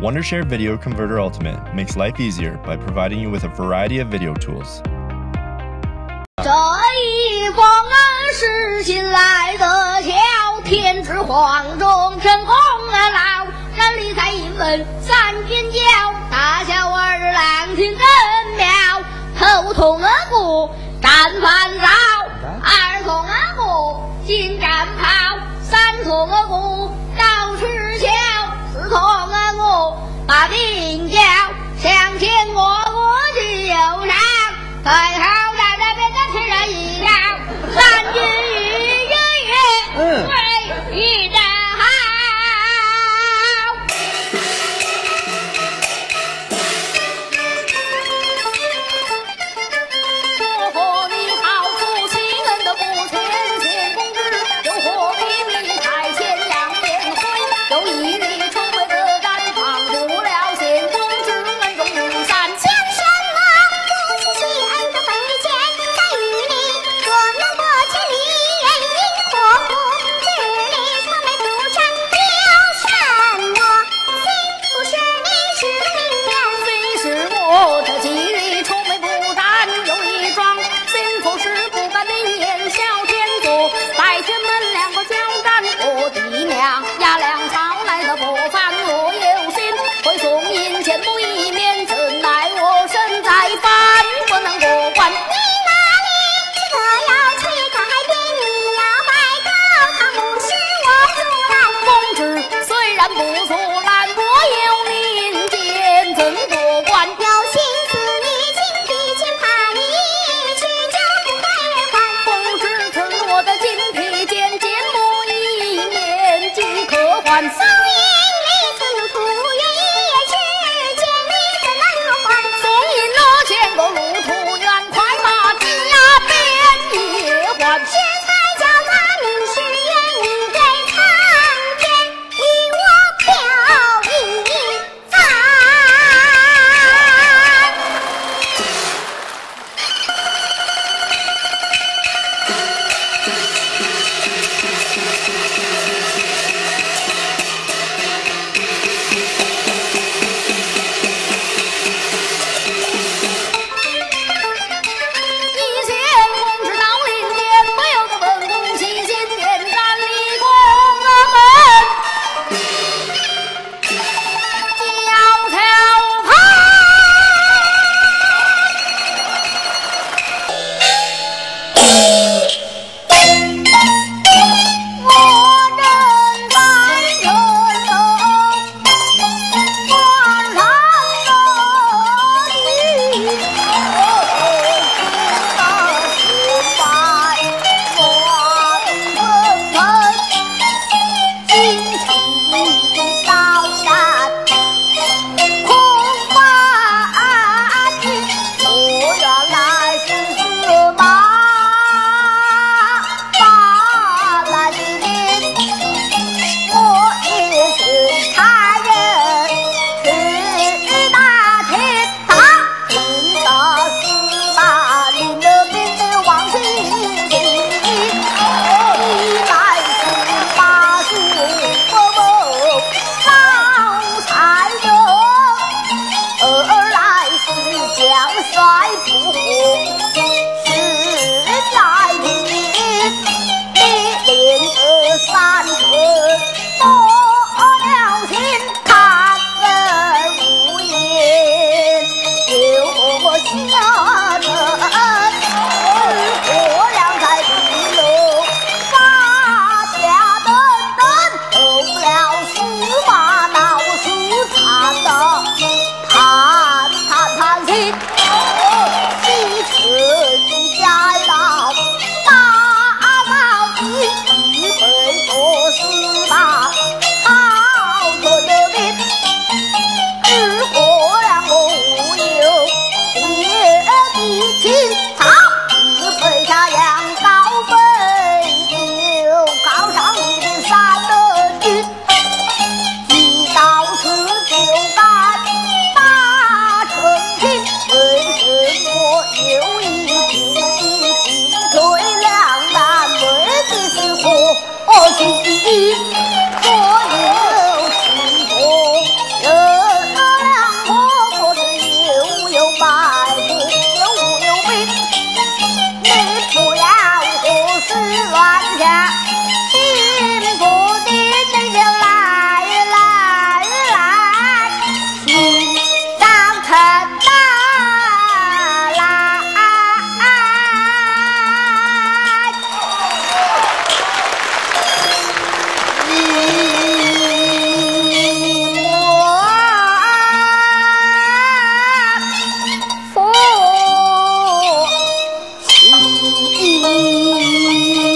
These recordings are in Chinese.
Wondershare Video Converter Ultimate makes life easier by providing you with a variety of video tools. 这一方是新来的桥，天之黄中真红老，人理财英文三军教，大小儿郎听更妙，头痛额骨战烦躁，二痛额骨进战袍，三痛额骨 Hi, 爹娘呀，两三。乱下，心不定，你就来来来，你来来，Thank you.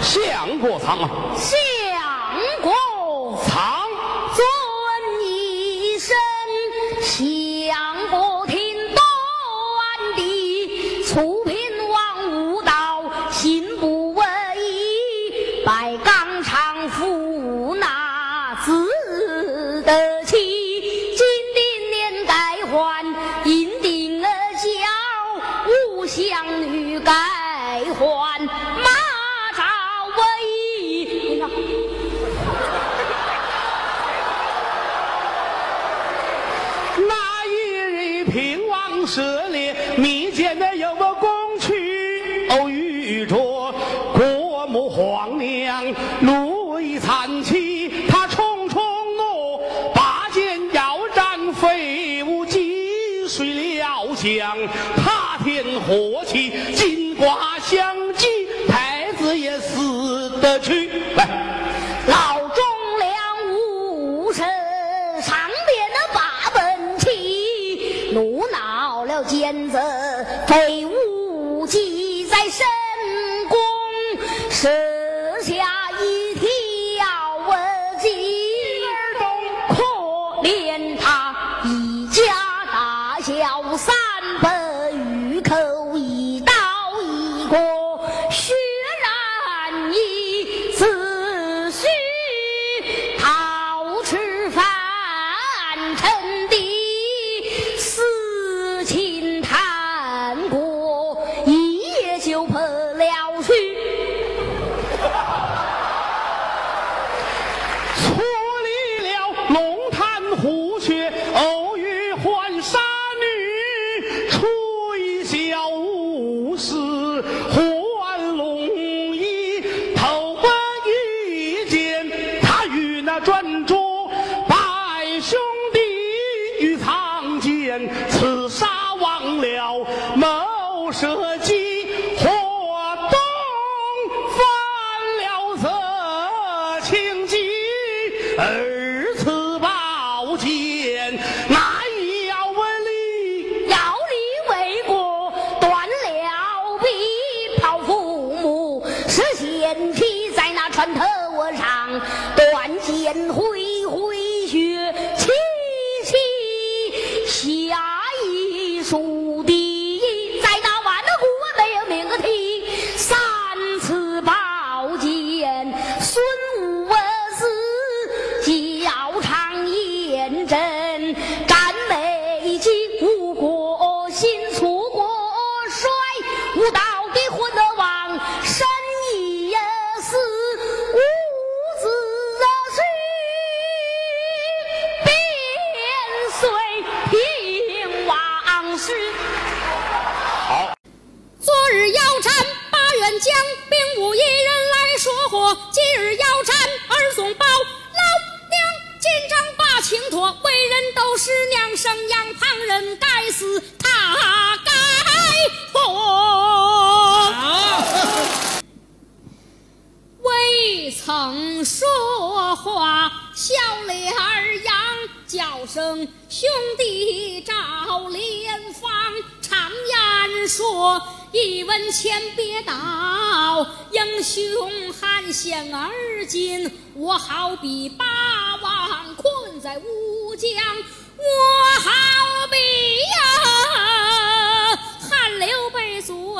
相国藏啊，相国藏。尊一声，相国听端地，楚平王无道，心不为意，拜纲常夫那自得其。金定年改换，银定儿交，无相女改换，碎了将，他天火气，金瓜相击，太子也死得去。来，老 Hey. 今日要斩二总包，老娘今朝把情托，为人都是娘生养，旁人该死他该活。未曾说话，笑脸儿扬，叫声兄弟赵连芳。常言说，一文钱别倒，英雄汉献而今。我好比霸王困在乌江，我好比呀。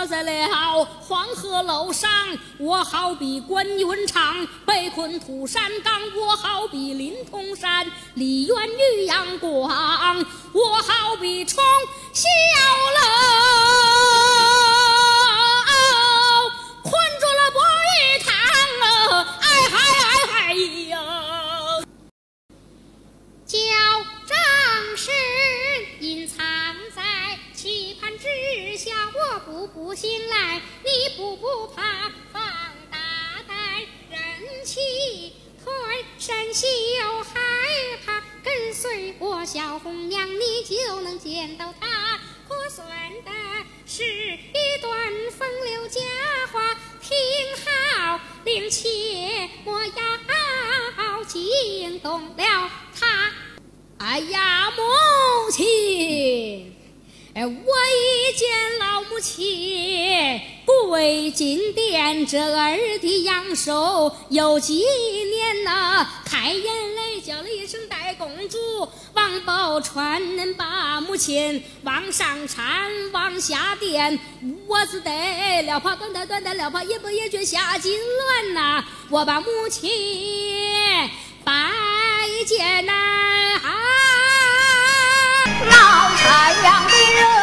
坐在了黄鹤楼上，我好比关云长被困土山岗，我好比林通山李渊遇杨广，我好比冲霄楼，见到他可算的是一段风流佳话听好令妾莫要惊动了他。哎呀母亲哎我一见老母亲不为金殿这儿的阳寿有几年呐开眼叫了一声“戴公主”，王宝钏把母亲往上搀，往下垫，我只得了跑，短的短的了跑，也不也觉下金銮呐、我把母亲拜见呐、啊，老太阳的人。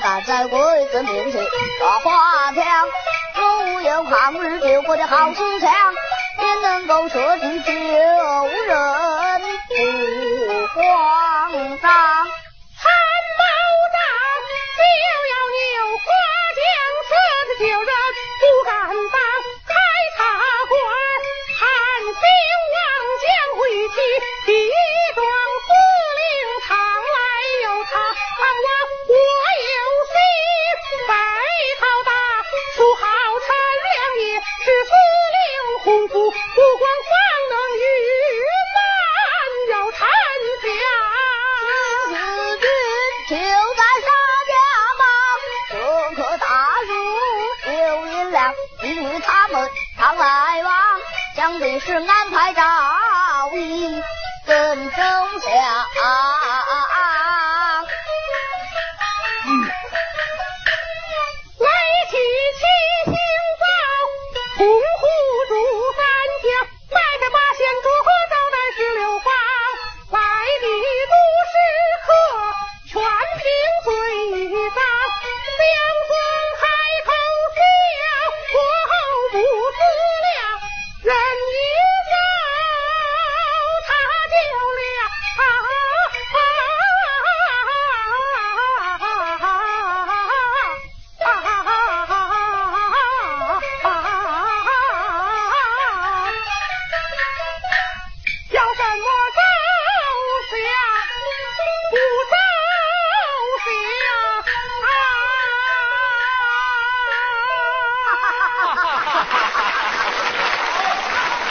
敢在鬼子面前耍花枪，只有抗日救国的好思想，才能够舍己救人不慌张。参谋长就要牛花枪，舍己救人不敢。你是安排赵一跟郑下。